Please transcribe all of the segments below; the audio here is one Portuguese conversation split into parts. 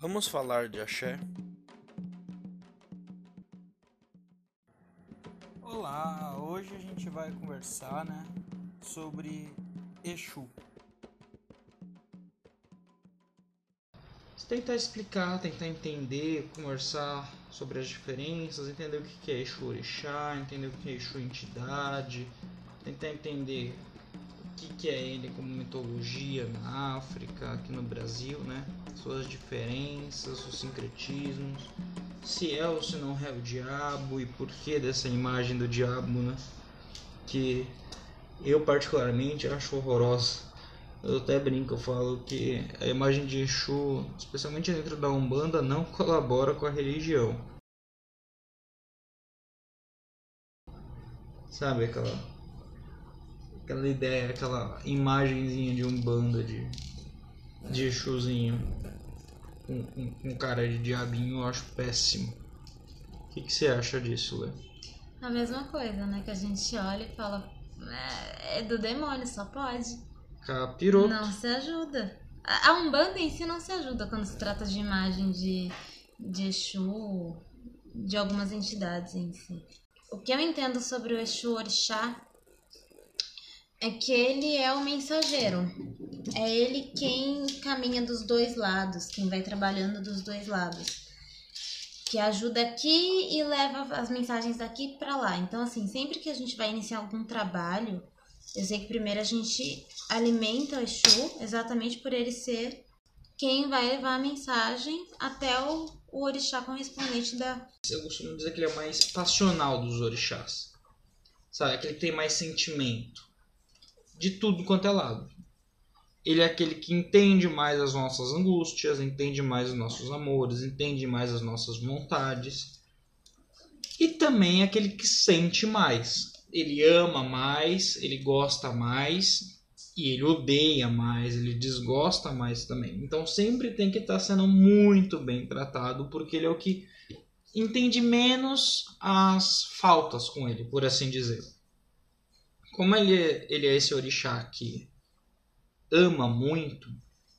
Vamos falar de axé? Olá, hoje a gente vai conversar, né, sobre Exu. Tentar explicar, tentar entender, conversar sobre as diferenças, entender o que é Exu Orixá, entender o que é Exu Entidade, tentar entender o que é ele como mitologia na África, aqui no Brasil, né? Suas diferenças, os sincretismos, se é ou se não é o diabo e por que dessa imagem do diabo, né? Que eu particularmente acho horrorosa. Eu até brinco, eu falo que a imagem de Exu, especialmente dentro da Umbanda, não colabora com a religião. Sabe aquela aquela ideia, aquela imagenzinha de Umbanda de de Exuzinho com, com, com cara de diabinho, eu acho péssimo. O que, que você acha disso, Lê? A mesma coisa, né? Que a gente olha e fala, é, é do demônio, só pode. Capirou. Não se ajuda. A Umbanda em si não se ajuda quando se trata de imagem de, de Exu, de algumas entidades em si. O que eu entendo sobre o Exu Orixá é que ele é o mensageiro. É ele quem caminha dos dois lados, quem vai trabalhando dos dois lados. Que ajuda aqui e leva as mensagens daqui para lá. Então, assim, sempre que a gente vai iniciar algum trabalho, eu sei que primeiro a gente alimenta o Exu, exatamente por ele ser quem vai levar a mensagem até o, o orixá correspondente da. Eu costumo dizer que ele é mais passional dos orixás. Sabe? Aquele que tem mais sentimento. De tudo quanto é lado. Ele é aquele que entende mais as nossas angústias, entende mais os nossos amores, entende mais as nossas vontades. E também é aquele que sente mais ele ama mais, ele gosta mais e ele odeia mais, ele desgosta mais também. Então sempre tem que estar tá sendo muito bem tratado, porque ele é o que entende menos as faltas com ele, por assim dizer. Como ele, é, ele é esse orixá que ama muito,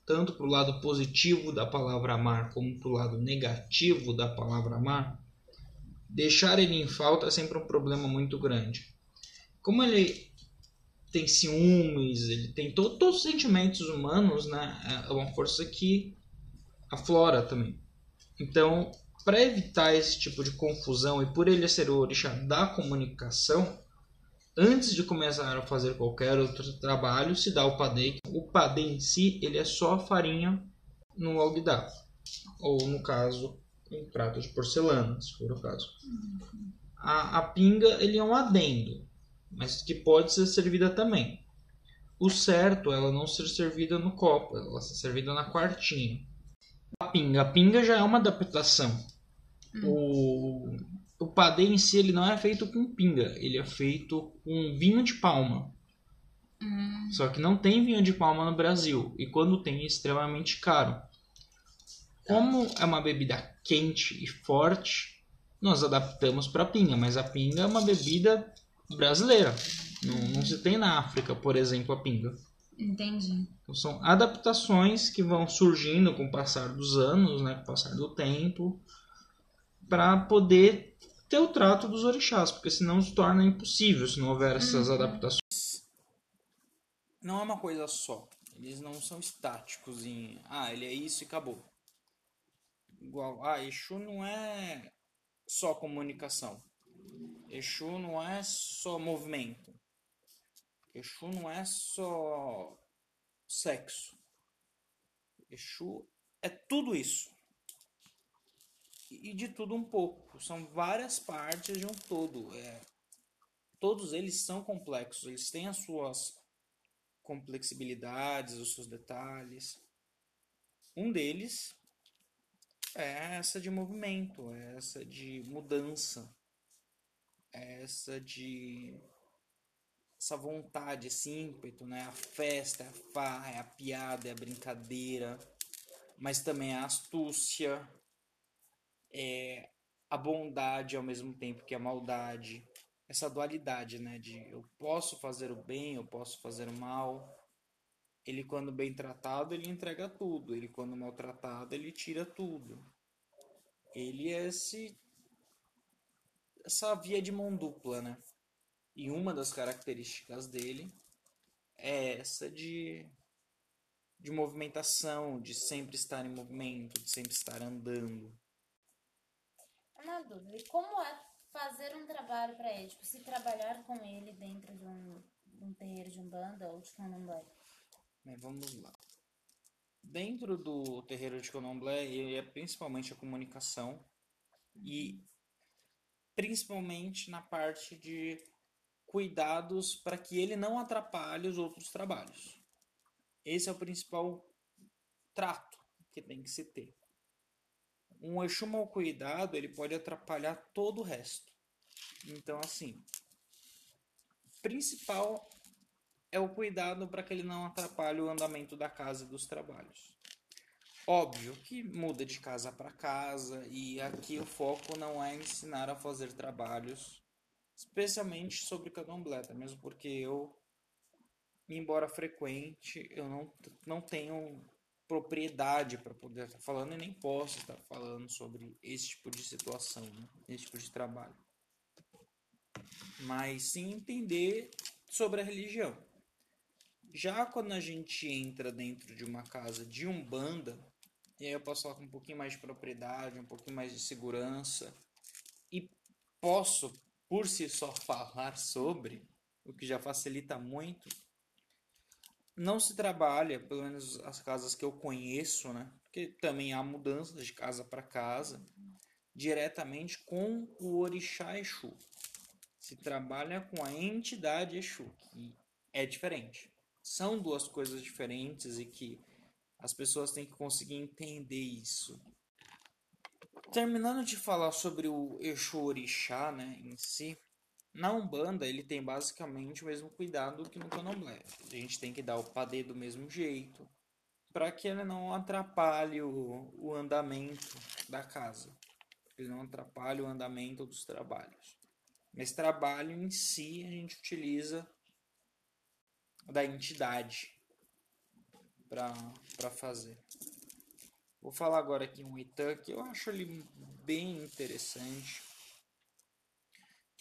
tanto para o lado positivo da palavra amar, como para o lado negativo da palavra amar, deixar ele em falta é sempre um problema muito grande como ele tem ciúmes, ele tem to todos os sentimentos humanos, né? É uma força que aflora também. Então, para evitar esse tipo de confusão e por ele ser o orixá da comunicação, antes de começar a fazer qualquer outro trabalho, se dá o padê. O padê em si, ele é só farinha no alguidar, ou no caso, um prato de porcelana, se for o caso. A, a pinga, ele é um adendo mas que pode ser servida também. O certo é ela não ser servida no copo, ela ser servida na quartinha. A pinga, a pinga já é uma adaptação. Hum. O, o padê em si ele não é feito com pinga, ele é feito com vinho de palma. Hum. Só que não tem vinho de palma no Brasil e quando tem é extremamente caro. Como é uma bebida quente e forte, nós adaptamos para pinga, mas a pinga é uma bebida brasileira. Não, não se tem na África, por exemplo, a pinga. Entendi. Então, são adaptações que vão surgindo com o passar dos anos, né, com o passar do tempo, para poder ter o trato dos orixás, porque senão se torna impossível se não houver essas uhum. adaptações. Não é uma coisa só. Eles não são estáticos em, ah, ele é isso e acabou. Igual, ah, Exu não é só comunicação. Exu não é só movimento. Exu não é só sexo. Exu é tudo isso. E de tudo um pouco. São várias partes de um todo. É, todos eles são complexos. Eles têm as suas complexibilidades, os seus detalhes. Um deles é essa de movimento, é essa de mudança essa de essa vontade, esse ímpeto, né? A festa, a farra, é a piada, é a brincadeira, mas também a astúcia, é a bondade ao mesmo tempo que a maldade, essa dualidade, né? De eu posso fazer o bem, eu posso fazer o mal. Ele, quando bem tratado, ele entrega tudo. Ele, quando maltratado, ele tira tudo. Ele é esse, essa via de mão dupla, né? E uma das características dele é essa de, de movimentação, de sempre estar em movimento, de sempre estar andando. Uma dúvida, e como é fazer um trabalho para ele? Tipo, se trabalhar com ele dentro de um, um terreiro de umbanda ou de candomblé? Mas vamos lá. Dentro do terreiro de candomblé, ele é principalmente a comunicação e principalmente na parte de cuidados para que ele não atrapalhe os outros trabalhos. Esse é o principal trato que tem que se ter. Um Exu mal cuidado, ele pode atrapalhar todo o resto. Então, assim, principal é o cuidado para que ele não atrapalhe o andamento da casa e dos trabalhos. Óbvio que muda de casa para casa e aqui o foco não é ensinar a fazer trabalhos, especialmente sobre candomblé, mesmo porque eu, embora frequente, eu não, não tenho propriedade para poder estar falando e nem posso estar falando sobre esse tipo de situação, né? esse tipo de trabalho. Mas sim entender sobre a religião. Já quando a gente entra dentro de uma casa de umbanda, e aí eu posso falar com um pouquinho mais de propriedade, um pouquinho mais de segurança, e posso, por si só, falar sobre, o que já facilita muito, não se trabalha, pelo menos as casas que eu conheço, né? Porque também há mudanças de casa para casa, diretamente com o orixá Exu. Se trabalha com a entidade Exu, que é diferente. São duas coisas diferentes e que as pessoas têm que conseguir entender isso. Terminando de falar sobre o Exu Orixá, né, em si, na Umbanda, ele tem basicamente o mesmo cuidado que no Candomblé. A gente tem que dar o padê do mesmo jeito, para que ele não atrapalhe o, o andamento da casa. Ele não atrapalhe o andamento dos trabalhos. Mas trabalho em si a gente utiliza da entidade para fazer. Vou falar agora aqui um Itan que eu acho ele bem interessante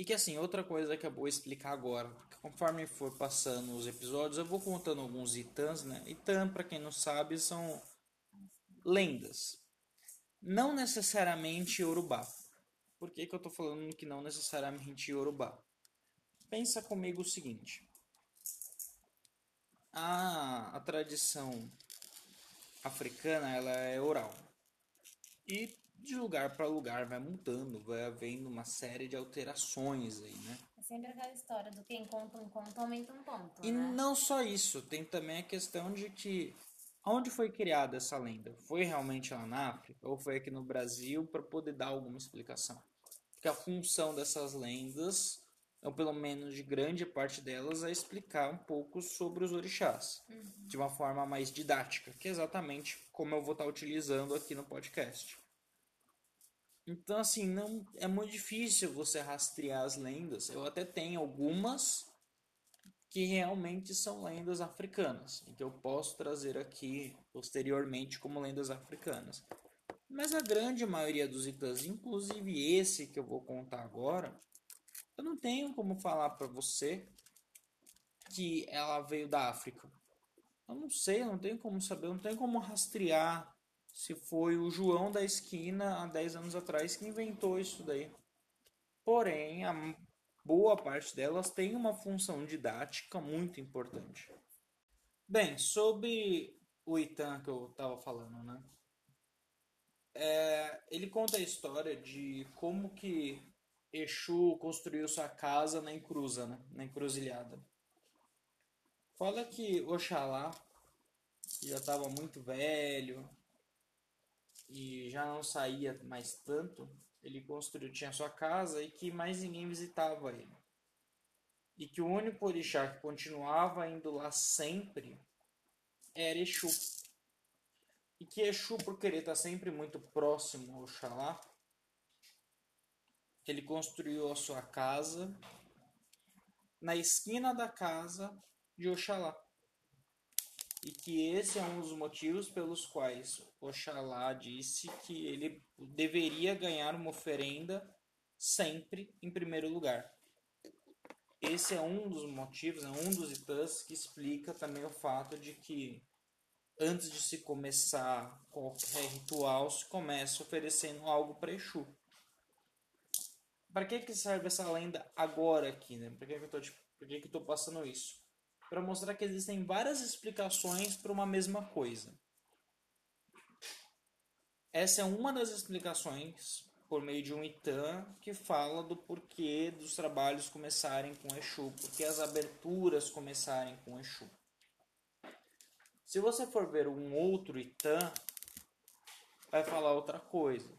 e que assim, outra coisa que eu vou explicar agora, conforme for passando os episódios, eu vou contando alguns itãs, né? Itã, para quem não sabe, são lendas. Não necessariamente Yorubá. Por que, que eu estou falando que não necessariamente Yorubá? Pensa comigo o seguinte. A, a tradição africana ela é oral. E de lugar para lugar vai mudando, vai havendo uma série de alterações aí, né? É sempre aquela história do quem conta um conto aumenta um ponto. E né? não só isso, tem também a questão de que onde foi criada essa lenda? Foi realmente lá na África ou foi aqui no Brasil para poder dar alguma explicação? Porque a função dessas lendas, ou pelo menos de grande parte delas, é explicar um pouco sobre os orixás, uhum. de uma forma mais didática, que é exatamente como eu vou estar utilizando aqui no podcast. Então, assim, não é muito difícil você rastrear as lendas. Eu até tenho algumas que realmente são lendas africanas e que eu posso trazer aqui posteriormente como lendas africanas. Mas a grande maioria dos itãs, inclusive esse que eu vou contar agora, eu não tenho como falar para você que ela veio da África. Eu não sei, eu não tenho como saber, eu não tenho como rastrear se foi o João da esquina há 10 anos atrás que inventou isso daí. Porém, a boa parte delas tem uma função didática muito importante. Bem, sobre o Itan que eu estava falando, né? É, ele conta a história de como que Exu construiu sua casa na encruza, né? na encruzilhada. Fala que Oxalá já estava muito velho, e já não saía mais tanto, ele construiu, tinha sua casa e que mais ninguém visitava ele. E que o único orixá que continuava indo lá sempre era Exu. E que Exu, por querer estar sempre muito próximo ao Oxalá, ele construiu a sua casa na esquina da casa de Oxalá. E que esse é um dos motivos pelos quais Oxalá disse que ele deveria ganhar uma oferenda sempre em primeiro lugar. Esse é um dos motivos, é um dos itãs que explica também o fato de que antes de se começar qualquer ritual, se começa oferecendo algo para Exu. Para que, que serve essa lenda agora aqui, né? Por que, que eu tô, por que, que passando isso? Para mostrar que existem várias explicações para uma mesma coisa. Essa é uma das explicações por meio de um Itan que fala do porquê dos trabalhos começarem com Exu, porque as aberturas começarem com Exu. Se você for ver um outro Itan, vai falar outra coisa.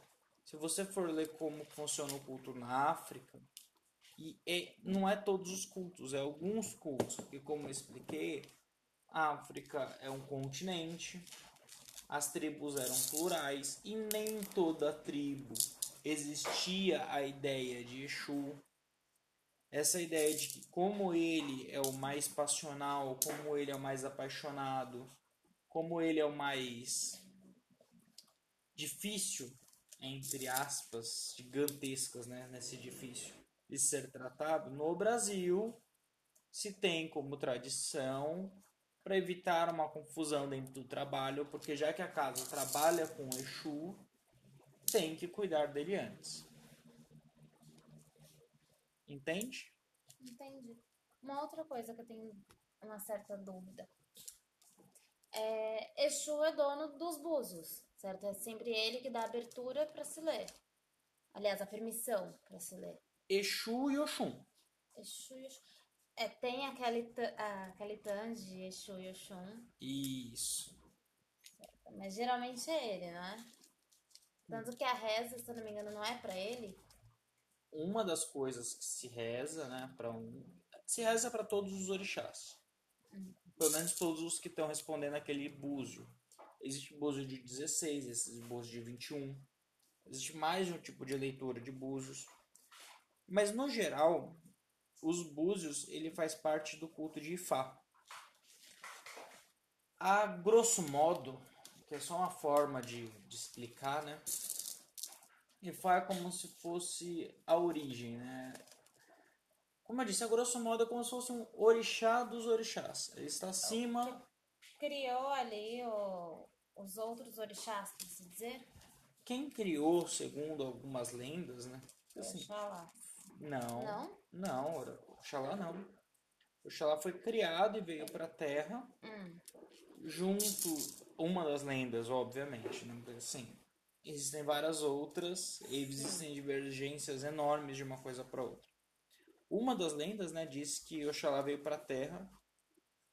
Se você for ler como funciona o culto na África, e é, não é todos os cultos, é alguns cultos, porque como eu expliquei, a África é um continente, as tribos eram plurais e nem toda tribo existia a ideia de Exu. Essa ideia de que como ele é o mais passional, como ele é o mais apaixonado, como ele é o mais difícil, entre aspas, gigantescas, né, nesse difícil de ser tratado, no Brasil se tem como tradição para evitar uma confusão dentro do trabalho, porque já que a casa trabalha com Exu, tem que cuidar dele antes. Entende? Entendi. Uma outra coisa que eu tenho uma certa dúvida. É, Exu é dono dos búzios, certo? É sempre ele que dá a abertura para se ler. Aliás, a permissão para se ler. Exu e Oxum. Exu e Oxum. É, tem aquele, aquele tan de Exu e Oxum. Isso. Mas geralmente é ele, não é? Tanto que a reza, se eu não me engano, não é para ele. Uma das coisas que se reza, né, para um, se reza para todos os orixás. Hum. Pelo menos todos os que estão respondendo aquele búzio. Existe búzio de 16, existe búzio de 21. Existe mais um tipo de leitura de búzios. Mas no geral, os búzios ele faz parte do culto de Ifá. A grosso modo, que é só uma forma de, de explicar, né? Ifá é como se fosse a origem, né? Como eu disse, a grosso modo é como se fosse um orixá dos orixás. Ele está acima. Criou ali o, os outros orixás, por se dizer? Quem criou, segundo algumas lendas, né? Assim. Não. Não? Não, Oxalá não. Oxalá foi criado e veio para a Terra hum. junto uma das lendas, obviamente, né? Assim, existem várias outras, existem divergências enormes de uma coisa para outra. Uma das lendas, né, diz que Oxalá veio para a Terra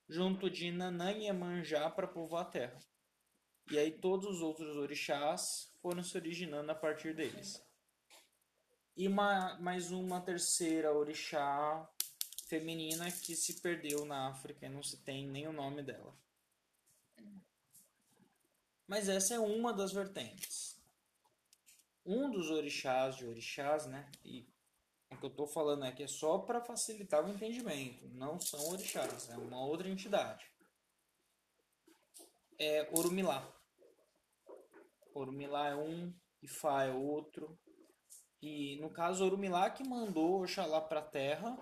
junto de Nanã e Iemanjá para povoar a Terra. E aí todos os outros orixás foram se originando a partir deles. E uma, mais uma terceira orixá feminina que se perdeu na África e não se tem nem o nome dela. Mas essa é uma das vertentes. Um dos orixás de orixás, né? E o que eu estou falando aqui é só para facilitar o entendimento. Não são orixás, é uma outra entidade. É Orumilá. Orumilá é um, Ifá é outro. E no caso, Orumilá que mandou Oxalá para a Terra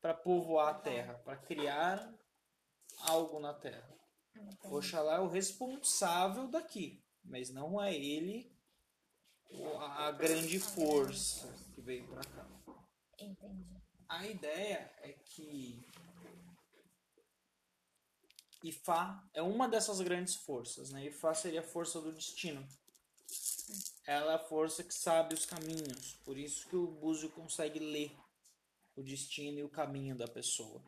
para povoar a Terra, para criar algo na Terra. Oxalá é o responsável daqui, mas não é ele a grande força que veio para cá. Entendi. A ideia é que Ifá é uma dessas grandes forças, né? Ifá seria a força do destino. Ela é a força que sabe os caminhos, por isso que o Búzio consegue ler o destino e o caminho da pessoa.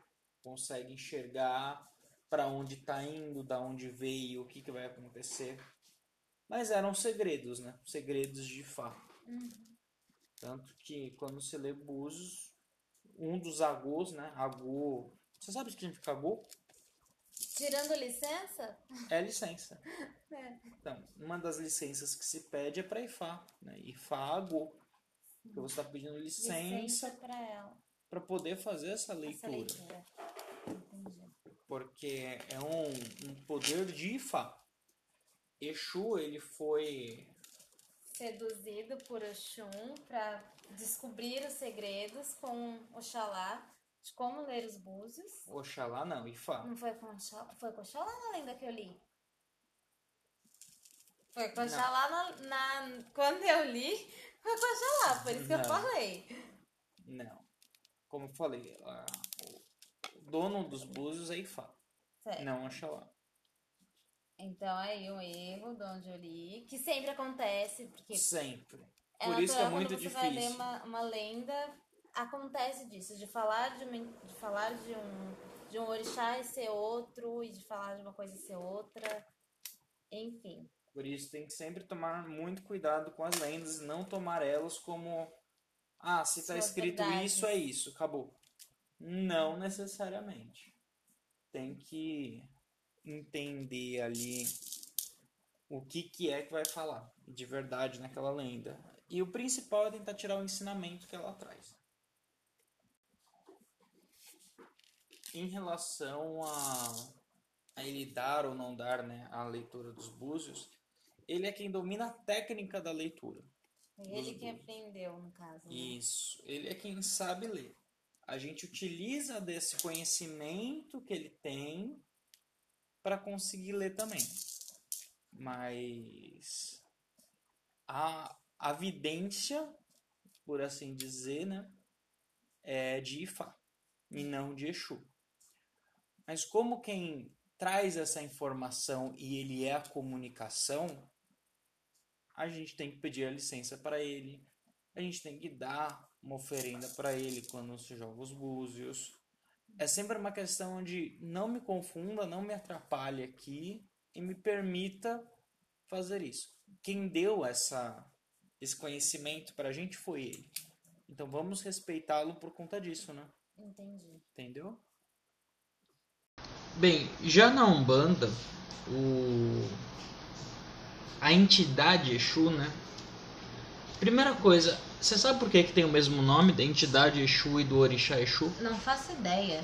Consegue enxergar para onde está indo, da onde veio, o que, que vai acontecer. Mas eram segredos, né? Segredos de Fá. Uhum. Tanto que quando você lê Búzios, um dos agôs, né? Agô. Você sabe o que significa agô? Tirando licença? É licença. É. Então, uma das licenças que se pede é para IFA, né? IFA agô. Porque você está pedindo licença, licença para poder fazer essa leitura. Essa leitura. Porque é um, um poder de Ifá. Exu, ele foi Seduzido por Oxum para descobrir os segredos com Oxalá de como ler os búzios. Oxalá, não, Ifá. Não foi com Oxalá, foi com Oxalá na lenda que eu li? Foi com Não. Oxalá na, na- Quando eu li, foi com Oxalá, por isso que eu Não. falei. Não. Como eu falei, a- o dono dos búzios é Ifá, Certo. não Oxalá. Então aí um erro de onde eu li, que sempre acontece, porque Sempre. é Por isso que é muito quando você vai ler difícil. uma, uma lenda, acontece disso, de falar de, uma, de falar de um de um orixá e ser outro, e de falar de uma coisa e ser outra. Enfim. Por isso tem que sempre tomar muito cuidado com as lendas e não tomar elas como ah, se está Suas escrito verdades. isso é isso, acabou. Não necessariamente. Tem que entender ali o que que é que vai falar de verdade naquela lenda. E o principal é tentar tirar o ensinamento que ela traz. Em relação a, a ele dar ou não dar né, a leitura dos búzios, ele é quem domina a técnica da leitura. Ele Dos que aprendeu, no caso. né? Isso, ele é quem sabe ler. A gente utiliza desse conhecimento que ele tem para conseguir ler também. Mas a, a vidência, por assim dizer, né, é de Ifá e não de Exu. Mas como quem traz essa informação e ele é a comunicação, a gente tem que pedir a licença para ele, a gente tem que dar uma oferenda para ele quando se joga os búzios. É sempre uma questão de não me confunda, não me atrapalhe aqui e me permita fazer isso. Quem deu essa esse conhecimento para a gente foi ele. Então vamos respeitá-lo por conta disso, né? Entendi. Entendeu? Bem, já na Umbanda, o... a entidade Exu, né? Primeira coisa, você sabe por que, que tem o mesmo nome da entidade Exu e do orixá Exu? Não faço ideia.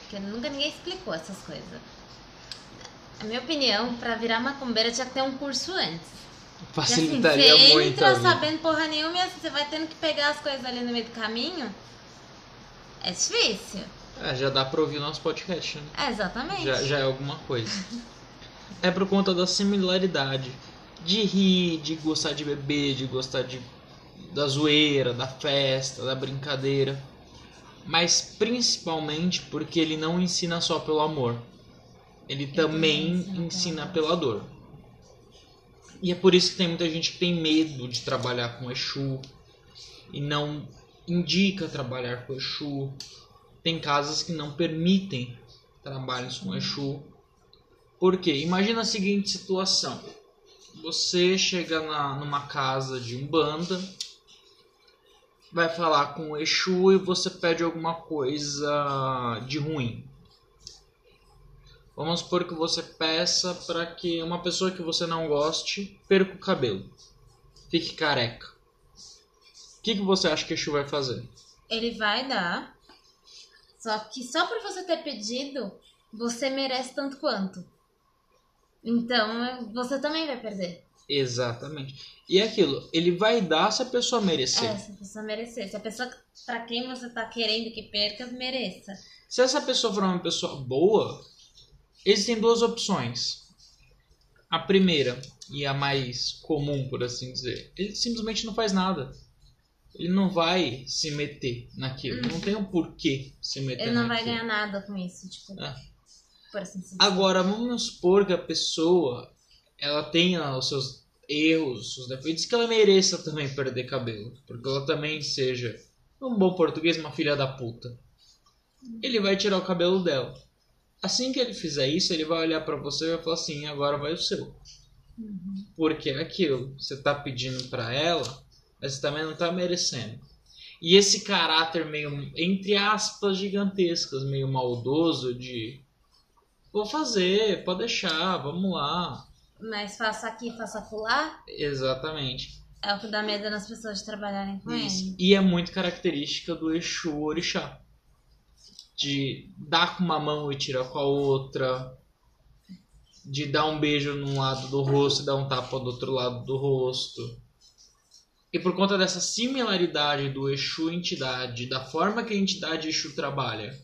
Porque nunca ninguém explicou essas coisas. A minha opinião, pra virar macumbeira tinha que ter um curso antes. Facilitaria assim, você muito entra a vida. sabendo porra nenhuma e assim, você vai tendo que pegar as coisas ali no meio do caminho. É difícil. É, já dá pra ouvir o nosso podcast, né? É, exatamente. Já, já é alguma coisa. é por conta da similaridade. De rir, de gostar de beber, de gostar de, da zoeira, da festa, da brincadeira. Mas principalmente porque ele não ensina só pelo amor. Ele também ensina ensina pela pela dor. E é por isso que tem muita gente que tem medo de trabalhar com Exu e não indica trabalhar com Exu. Tem casas que não permitem trabalhos com Exu. Por quê? Imagina a seguinte situação. Você chega na, numa casa de umbanda, vai falar com o Exu e você pede alguma coisa de ruim. Vamos supor que você peça para que uma pessoa que você não goste perca o cabelo, fique careca. O que, que você acha que Exu vai fazer? Ele vai dar. Só que só por você ter pedido, você merece tanto quanto. Então, você também vai perder. Exatamente. E é aquilo, ele vai dar se a pessoa merecer. É, se a pessoa merecer. Se a pessoa pra quem você tá querendo que perca, mereça. Se essa pessoa for uma pessoa boa, existem duas opções. A primeira, e a mais comum, por assim dizer, ele simplesmente não faz nada. Ele não vai se meter naquilo. Não tem um porquê se meter Ele não vai naquilo. ganhar nada com isso, tipo. É. Assim. Agora, vamos supor que a pessoa ela tenha os seus erros, os seus defeitos, que ela mereça também perder cabelo. Porque ela também seja, um bom português, uma filha da puta. Ele vai tirar o cabelo dela. Assim que ele fizer isso, ele vai olhar pra você e vai falar assim: agora vai o seu. Porque é aquilo, você tá pedindo pra ela, mas você também não tá merecendo. E esse caráter meio, entre aspas, gigantescas, meio maldoso de Vou fazer, pode deixar, vamos lá. Mas faça aqui, faça pular, Exatamente. é o que dá medo nas pessoas de trabalharem com Isso. ele. E é muito característica do Exu Orixá. de dar com uma mão e tirar com a outra, de dar um beijo num lado do rosto e dar um tapa do outro lado do rosto. E por conta dessa similaridade do Exu entidade, da forma que a entidade Exu trabalha,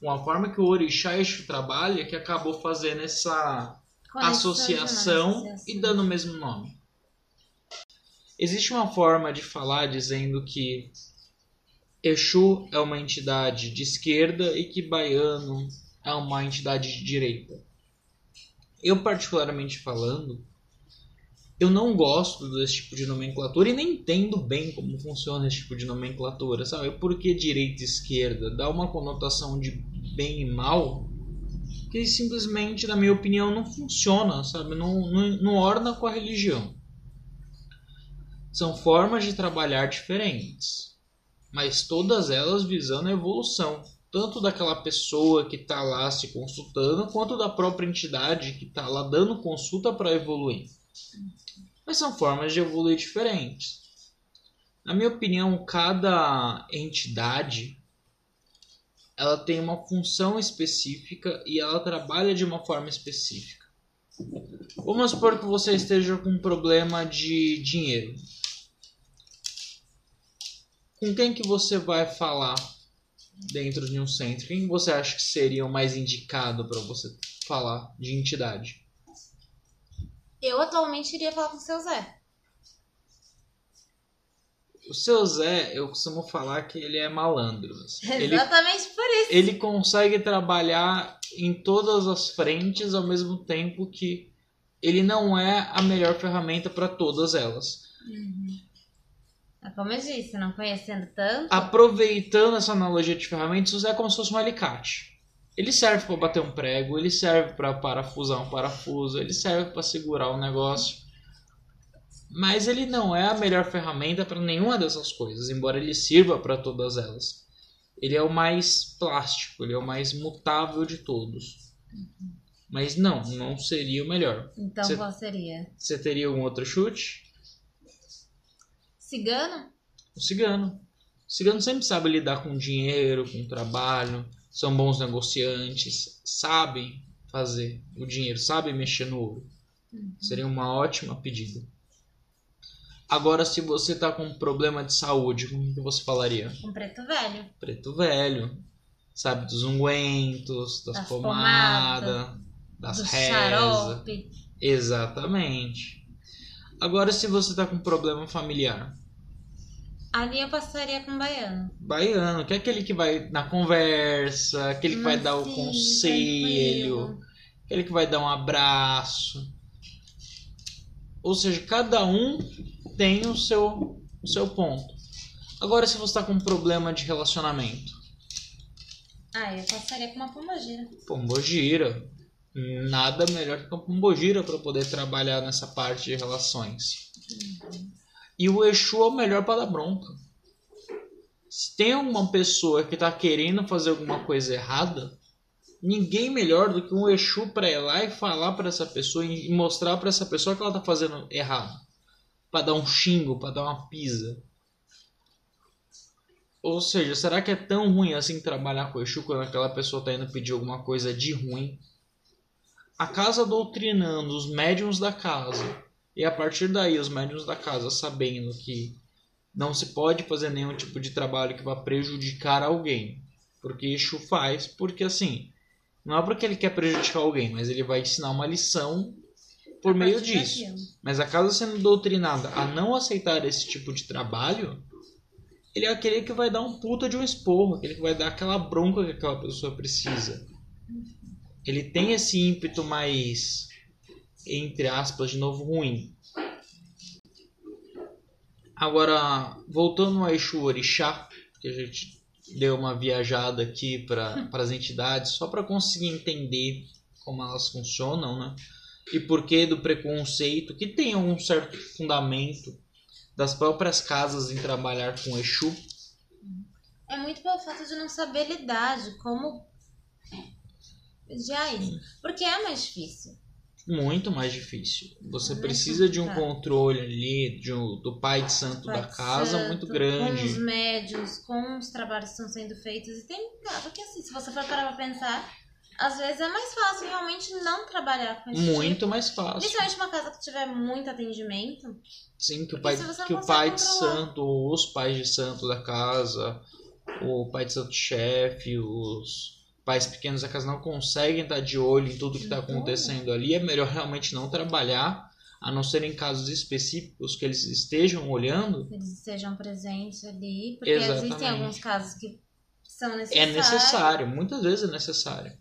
com a forma que o Orixá Exu trabalha, que acabou fazendo essa associação e dando o mesmo nome. Existe uma forma de falar dizendo que Exu é uma entidade de esquerda e que Baiano é uma entidade de direita. Eu, particularmente falando, eu não gosto desse tipo de nomenclatura e nem entendo bem como funciona esse tipo de nomenclatura, sabe? Porque direita e esquerda dá uma conotação de bem e mal que simplesmente, na minha opinião, não funciona, sabe? Não, não, não orna com a religião. São formas de trabalhar diferentes, mas todas elas visando a evolução, tanto daquela pessoa que está lá se consultando, quanto da própria entidade que está lá dando consulta para evoluir. Mas são formas de evoluir diferentes. Na minha opinião, cada entidade ela tem uma função específica e ela trabalha de uma forma específica. Vamos supor que você esteja com um problema de dinheiro. Com quem que você vai falar dentro de um centro? Quem você acha que seria o mais indicado para você falar de entidade? Eu atualmente iria falar com o seu Zé. O seu Zé, eu costumo falar que ele é malandro. assim. Ele, Exatamente por isso. ele consegue trabalhar em todas as frentes ao mesmo tempo que ele não é a melhor ferramenta para todas elas. É Como eu disse, não conhecendo tanto. Aproveitando essa analogia de ferramentas, o Zé é como se fosse um alicate. Ele serve para bater um prego, ele serve para parafusar um parafuso, ele serve para segurar um negócio. Mas ele não é a melhor ferramenta para nenhuma dessas coisas, embora ele sirva para todas elas. Ele é o mais plástico, ele é o mais mutável de todos. Mas não, não seria o melhor. Então Cê- qual seria? Você teria algum outro chute? Cigano? O cigano. O cigano sempre sabe lidar com dinheiro, com trabalho, são bons negociantes, sabem fazer o dinheiro, sabem mexer no ouro. Seria uma ótima pedida. Agora, se você tá com um problema de saúde, como que você falaria? Um preto velho. Preto velho, sabe, dos ungüentos, das, Das pomadas, das rezas. Exatamente. Agora, se você tá com um problema familiar, Ali eu passaria com baiano. baiano, que é aquele que vai na conversa, aquele que vai dar o conselho, tranquilo. aquele que vai dar um abraço. Ou seja, cada um tem o seu, o seu ponto. Agora, se você está com um problema de relacionamento, Ah, eu passaria com uma pombagira. pombogira. Nada melhor que uma pombogira para poder trabalhar nessa parte de relações. E o Exu é o melhor para dar bronca. Se tem uma pessoa que tá querendo fazer alguma coisa errada, ninguém melhor do que um Exu para ir lá e falar para essa pessoa e mostrar para essa pessoa que ela tá fazendo errado. Para dar um xingo, para dar uma pisa. Ou seja, será que é tão ruim assim trabalhar com o Exu quando aquela pessoa tá indo pedir alguma coisa de ruim? A casa doutrinando os médiums da casa e a partir daí os médiums da casa sabendo que não se pode fazer nenhum tipo de trabalho que vá prejudicar alguém. Porque Exu faz, porque assim, não é porque ele quer prejudicar alguém, mas ele vai ensinar uma lição por A meio disso. Mas a casa sendo doutrinada a não aceitar esse tipo de trabalho, ele é aquele que vai dar um puta de um esporro, aquele que vai dar aquela bronca que aquela pessoa precisa. Ele tem esse ímpeto mais, entre aspas, de novo, ruim. Agora, voltando ao Exu Orixá, que a gente deu uma viajada aqui para as entidades, só para conseguir entender como elas funcionam, né? E por que do preconceito, que tem um certo fundamento das próprias casas em trabalhar com Exu. É muito pelo fato de não saber lidar, de como. Já. Porque é mais difícil. Muito mais difícil. Você Muito precisa de um controle ali, de um- do pai de santo da Pai de casa santo, muito Com os grande. médios, com os trabalhos que estão sendo feitos. E tem. Porque assim, se você for parar pra pensar, às vezes é mais fácil realmente não trabalhar com tipo. Muito mais fácil. Principalmente uma casa que tiver muito atendimento. Sim, que o pai, que o pai de santo, os pais de santo da casa, o pai de santo chefe, os pais pequenos da casa não conseguem estar de olho em tudo que está Então. acontecendo ali, é melhor realmente não trabalhar, a não ser em casos específicos que eles estejam olhando. Eles estejam presentes ali. Porque Exatamente. existem alguns casos que são É necessários. necessário, muitas vezes é necessário.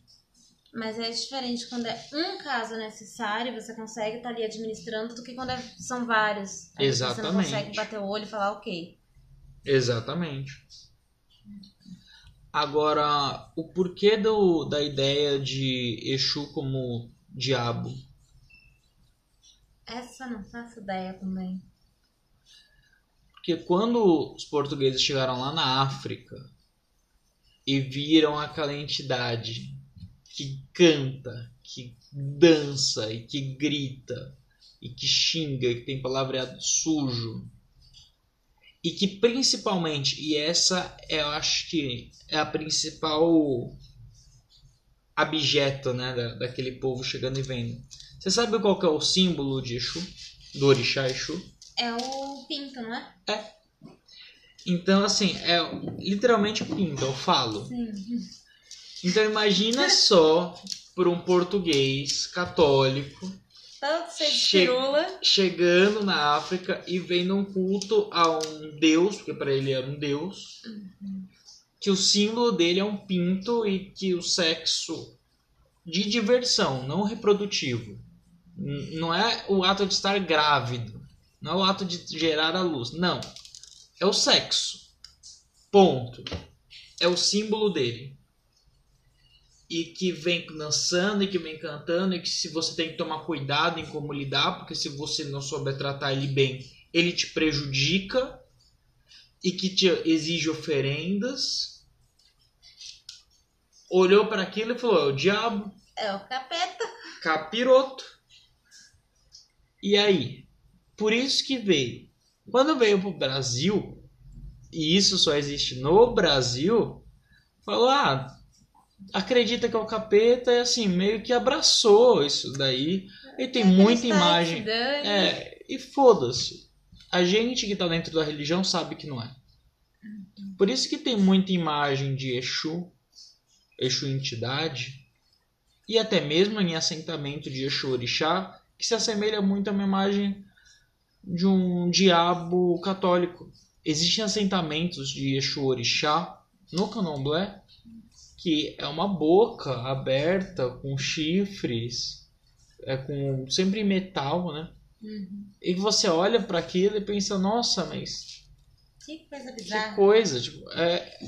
Mas é diferente quando é um caso necessário, você consegue estar ali administrando, do que quando é- são vários. Aí Você não Exatamente. consegue bater o olho e falar, ok. Exatamente. Agora, o porquê do, da ideia de Exu como diabo? Essa não faço ideia também. Porque quando os portugueses chegaram lá na África e viram aquela entidade que canta, que dança e que grita e que xinga, e que tem palavreado sujo e que principalmente, e essa eu acho que é a principal abjeto né, da, daquele povo chegando e vendo. Você sabe qual que é o símbolo de Exu? Do orixá Exu? É o pinto, não é? Então, assim, é literalmente o pinto, eu falo. Sim. Então, imagina só por um português católico Cheio de Che- pirula. chegando na África e vendo um culto a um deus, porque para ele era um deus, que o símbolo dele é um pinto e que o sexo de diversão, não reprodutivo. Não é o ato de estar grávido, não é o ato de gerar a luz, não. É o sexo. Ponto. É o símbolo dele. E que vem dançando e que vem cantando e que se você tem que tomar cuidado em como lidar, porque se você não souber tratar ele bem, ele te prejudica e que te exige oferendas. Olhou para aquilo e falou: é o diabo, É o capeta. capiroto. E aí? Por isso que veio. Quando veio pro Brasil, e isso só existe no Brasil, falou: ah, acredita que é o capeta e assim, meio que abraçou isso daí. E tem muita Acreditar imagem. É, e foda-se. A gente que tá dentro da religião sabe que não é. Por isso que tem muita imagem de Exu, Exu entidade, e até mesmo em assentamento de Exu Orixá, que se assemelha muito a uma imagem de um diabo católico. Existem assentamentos de Exu Orixá no Candomblé que é uma boca aberta com chifres, é com sempre metal, né? Uhum. E que você olha para aquilo e pensa, nossa, mas Que coisa que bizarra. coisa, tipo, é...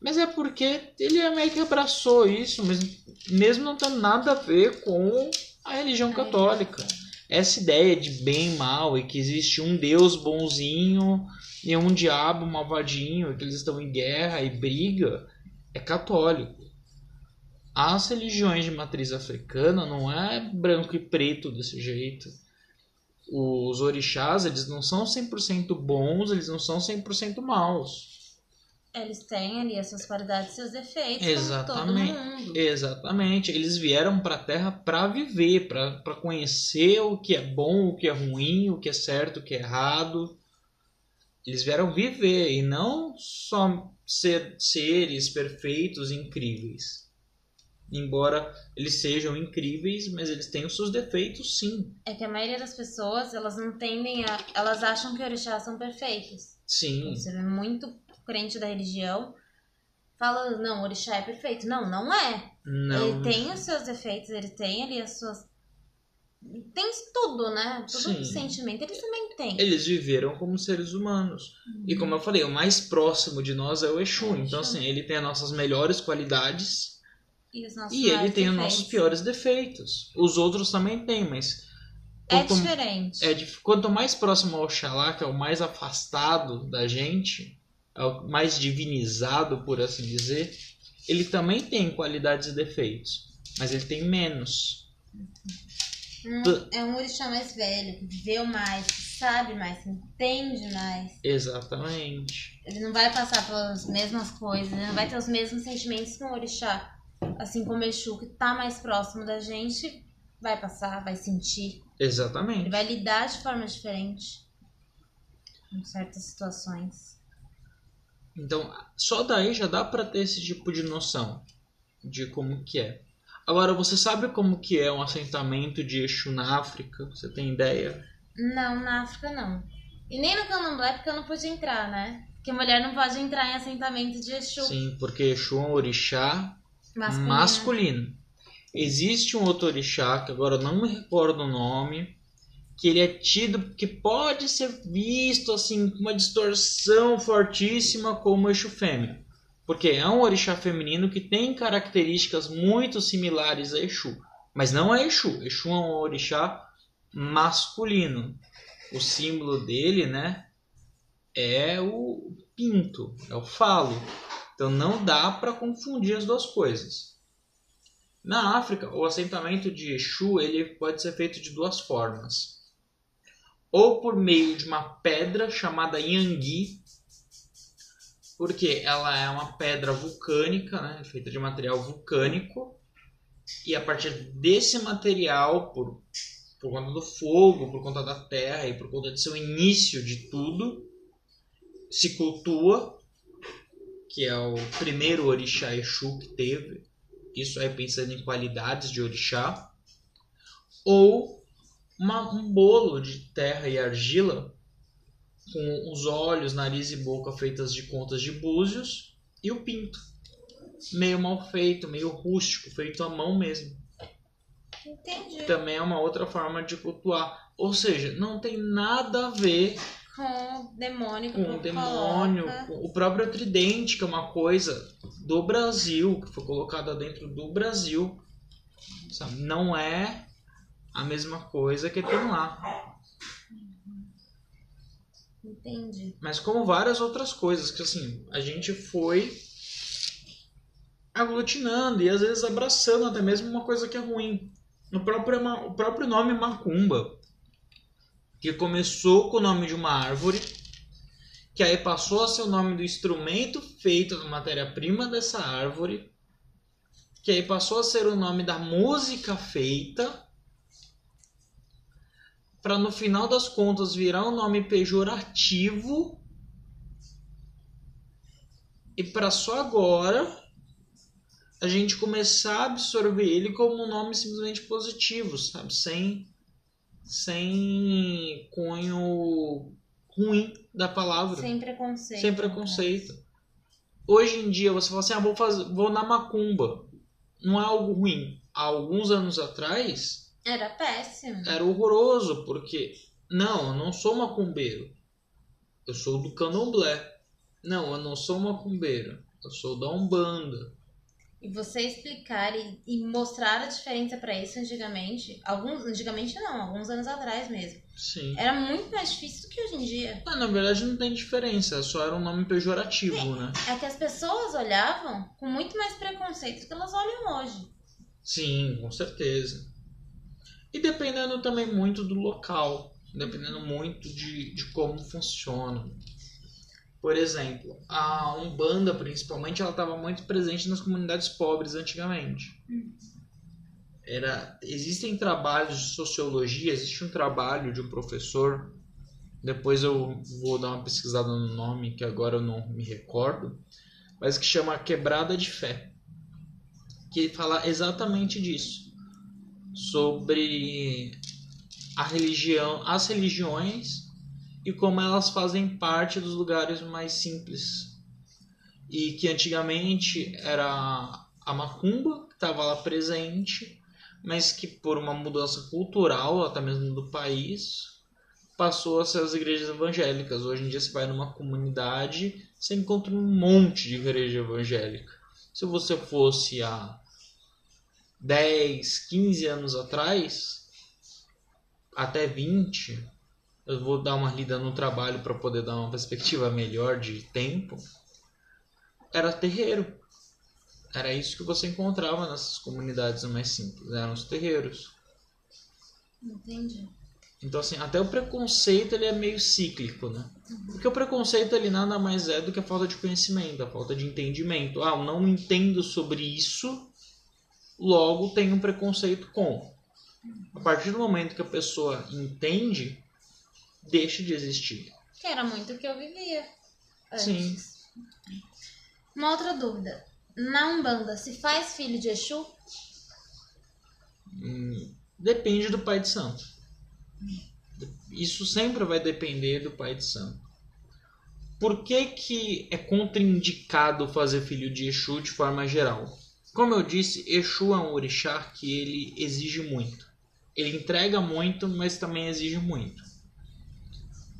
Mas é porque ele é meio que abraçou isso, mas mesmo não tendo nada a ver com a religião católica. Essa ideia de bem e mal e que existe um Deus bonzinho e um diabo malvadinho, e que eles estão em guerra e briga, é católico. As religiões de matriz africana não é branco e preto desse jeito. Os orixás, eles não são 100% bons, eles não são 100% maus. Eles têm ali as suas qualidades e seus defeitos, Exatamente. Exatamente, eles vieram para a Terra para viver, para conhecer o que é bom, o que é ruim, o que é certo, o que é errado. Eles vieram viver e não só ser seres perfeitos, incríveis. Embora eles sejam incríveis, mas eles têm os seus defeitos, sim. É que a maioria das pessoas, elas não tendem a... Elas acham que orixás são perfeitos. Sim, Você vê muito crente da religião fala, não, orixá é perfeito. Não, não é. não. Ele tem os seus defeitos, ele tem ali as suas... Tem tudo, né? Todo Sim. sentimento eles também têm. Eles viveram como seres humanos. E como eu falei, o mais próximo de nós é o Exu. É o Então, Exu. assim, ele tem as nossas melhores qualidades E, os e ele tem os defeitos. nossos piores defeitos. Os outros também têm, mas. É Quanto, diferente. é quanto mais próximo ao Oxalá, que é o mais afastado da gente, é o mais divinizado, por assim dizer, ele também tem qualidades e defeitos. Mas ele tem menos. É um orixá mais velho, que viveu mais, que sabe mais, que entende mais. Exatamente. Ele não vai passar pelas mesmas coisas, ele não vai ter os mesmos sentimentos que um orixá. Assim como Exu, que tá mais próximo da gente, vai passar, vai sentir. Ele Exatamente. vai lidar de forma diferente em certas situações. Então, só daí já dá pra ter esse tipo de noção de como que é. Agora, você sabe como que é um assentamento de Exu na África? Você tem ideia? Não, na África não. E nem no candomblé, porque eu não pude entrar, né? Porque mulher não pode entrar em assentamento de Exu Sim, porque Exu é um orixá masculino. masculino. Existe um outro orixá, que agora eu não me recordo o nome, que ele é tido que pode ser visto assim com uma distorção fortíssima como Exu fêmea. Porque é um orixá feminino que tem características muito similares a Exu. Mas não é Exu. Exu é um orixá masculino. O símbolo dele, né, é o pinto, é o falo. Então não dá para confundir as duas coisas. Na África, o assentamento de Exu ele pode ser feito de duas formas. Ou por meio de uma pedra chamada Yangui, porque ela é uma pedra vulcânica, né, feita de material vulcânico, e a partir desse material, por, por conta do fogo, por conta da terra e por conta de seu início de tudo, se cultua, que é o primeiro orixá Exu que teve, isso aí pensando em qualidades de orixá, ou uma- um bolo de terra e argila com os olhos, nariz e boca feitas de contas de búzios e o pinto, meio mal feito, meio rústico, feito à mão mesmo. Entendi. Também é uma outra forma de cultuar, ou seja, não tem nada a ver Com o demônio com o demônio, coloca. o próprio tridente, que é uma coisa do Brasil, que foi colocada dentro do Brasil. Sabe? Não é a mesma coisa que tem lá. Entendi. Mas como várias outras coisas, que assim, a gente foi aglutinando e às vezes abraçando até mesmo uma coisa que é ruim. No próprio, o próprio nome Macumba, que começou com o nome de uma árvore, que aí passou a ser o nome do instrumento feito da matéria-prima dessa árvore, que aí passou a ser o nome da música feita, para no final das contas virar um nome pejorativo e para só agora a gente começar a absorver ele como um nome simplesmente positivo, sabe? Sem sem cunho ruim da palavra, Sem preconceito. sem preconceito. Hoje em dia você fala assim, ah, vou fazer, vou na macumba. Não é algo ruim. Há alguns anos atrás Era péssimo. era horroroso, porque não, eu não sou macumbeiro. Eu sou do candomblé. Não, eu não sou macumbeiro. Eu sou da Umbanda. E você explicar e, e mostrar a diferença pra isso antigamente, alguns antigamente não, alguns anos atrás mesmo. Sim. Era muito mais difícil do que hoje em dia. Mas, na verdade não tem diferença, só era um nome pejorativo, né? É que as pessoas olhavam com muito mais preconceito do que elas olham hoje. Sim, com certeza. E dependendo também muito do local, dependendo muito de, de como funciona. Por exemplo, a Umbanda, principalmente, ela estava muito presente nas comunidades pobres antigamente. Era, existem trabalhos de sociologia, existe um trabalho de um professor, depois eu vou dar uma pesquisada no nome, que agora eu não me recordo, mas que chama Quebrada de Fé que fala exatamente disso sobre a religião, as religiões e como elas fazem parte dos lugares mais simples e que antigamente era a macumba que estava lá presente, mas que por uma mudança cultural até mesmo do país passou a ser as igrejas evangélicas. Hoje em dia você vai numa comunidade, você encontra um monte de igreja evangélica. Se você fosse há 10, 15 anos atrás, até 20, eu vou dar uma lida no trabalho para poder dar uma perspectiva melhor de tempo. Era terreiro. Era isso que você encontrava nessas comunidades mais simples, eram os terreiros. Entendi. Então, assim, até o preconceito ele é meio cíclico, né? Porque o preconceito ele nada mais é do que a falta de conhecimento, a falta de entendimento. Ah, eu não entendo sobre isso, logo tenho um preconceito com. A partir do momento que a pessoa entende, deixa de existir. Que era muito o que eu vivia. Antes. Sim. Uma outra dúvida. Na Umbanda, se faz filho de Exu? Hum, depende do pai de santo. Isso sempre vai depender do pai de santo. Por que, que é contraindicado fazer filho de Exu de forma geral? Como eu disse, Exu é um orixá que ele exige muito. Ele entrega muito, mas também exige muito.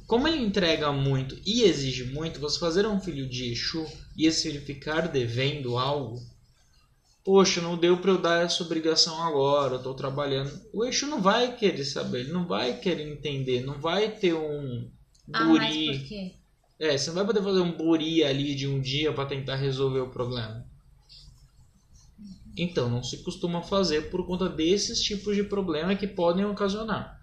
Como ele entrega muito e exige muito, você fazer um filho de Exu e esse filho ficar devendo algo, poxa, não deu para eu dar essa obrigação agora, eu tô trabalhando. O Exu não vai querer saber, ele não vai querer entender, não vai ter um Ah, buri. quê? É, você não vai poder fazer um buri ali de um dia para tentar resolver o problema. Então, não se costuma fazer por conta desses tipos de problema que podem ocasionar.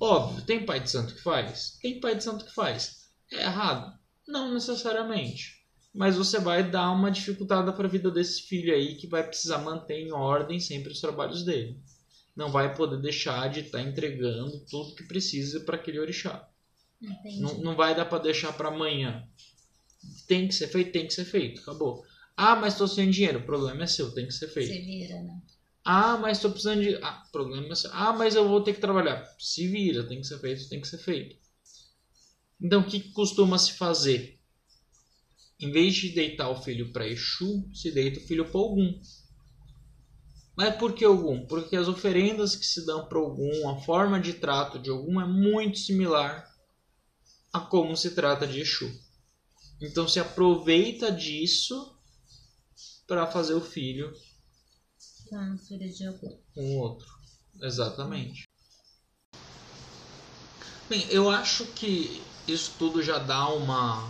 Óbvio, tem pai de santo que faz? Tem pai de santo que faz. É errado? Não necessariamente. Mas você vai dar uma dificultada para a vida desse filho aí que vai precisar manter em ordem sempre os trabalhos dele. Não vai poder deixar de estar entregando tudo que precisa para aquele orixá. Não, não vai dar para deixar para amanhã. Tem que ser feito, tem que ser feito. Acabou. Ah, mas estou sem dinheiro. O problema é seu, tem que ser feito. Se vira, né? Ah, mas estou precisando de. Ah, problema é seu. Ah, mas eu vou ter que trabalhar. Se vira, tem que ser feito, tem que ser feito. Então, o que costuma se fazer? Em vez de deitar o filho para Exu, se deita o filho para Ogum. Mas por que Ogum? Porque as oferendas que se dão para Ogum, a forma de trato de Ogum é muito similar a como se trata de Exu. Então se aproveita disso para fazer o filho Com filho de algum. o outro. Exatamente. Bem, eu acho que isso tudo já dá uma,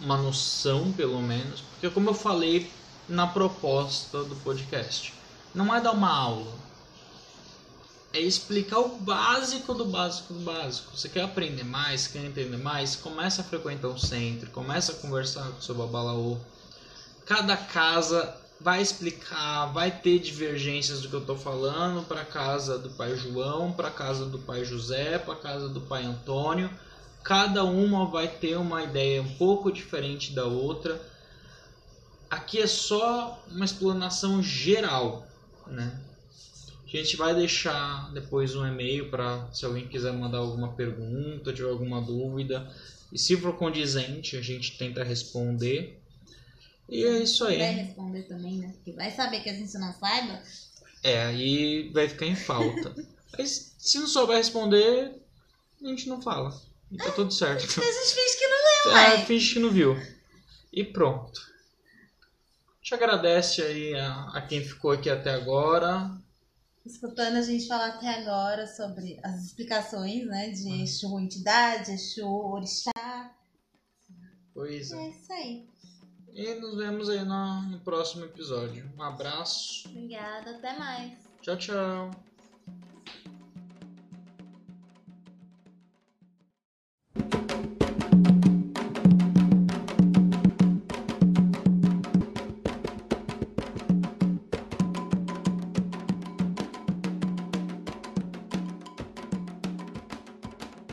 uma noção, pelo menos, porque como eu falei na proposta do podcast, não é dar uma aula, é explicar o básico do básico do básico. Você quer aprender mais, quer entender mais, começa a frequentar um centro, começa a conversar com o seu babalaô. Cada casa vai explicar, vai ter divergências do que eu estou falando para casa do pai João, para casa do pai José, para casa do pai Antônio. Cada uma vai ter uma ideia um pouco diferente da outra. Aqui é só uma explanação geral, né? A gente vai deixar depois um e-mail para se alguém quiser mandar alguma pergunta, tiver alguma dúvida. E se for condizente, a gente tenta responder. E é isso aí. Vai responder também, né? Porque vai saber que a gente não saiba. É, aí vai ficar em falta. Mas se não souber responder, a gente não fala. E tá tudo certo. A gente finge que não leu, É, uai. finge que não viu. E pronto. A gente agradece aí a, a quem ficou aqui até agora. Escutando a gente falar até agora sobre as explicações, né? De Exu entidade, Exu orixá. Pois é. É isso aí. E nos vemos aí no, no próximo episódio. Um abraço. Obrigada, até mais. Tchau, tchau.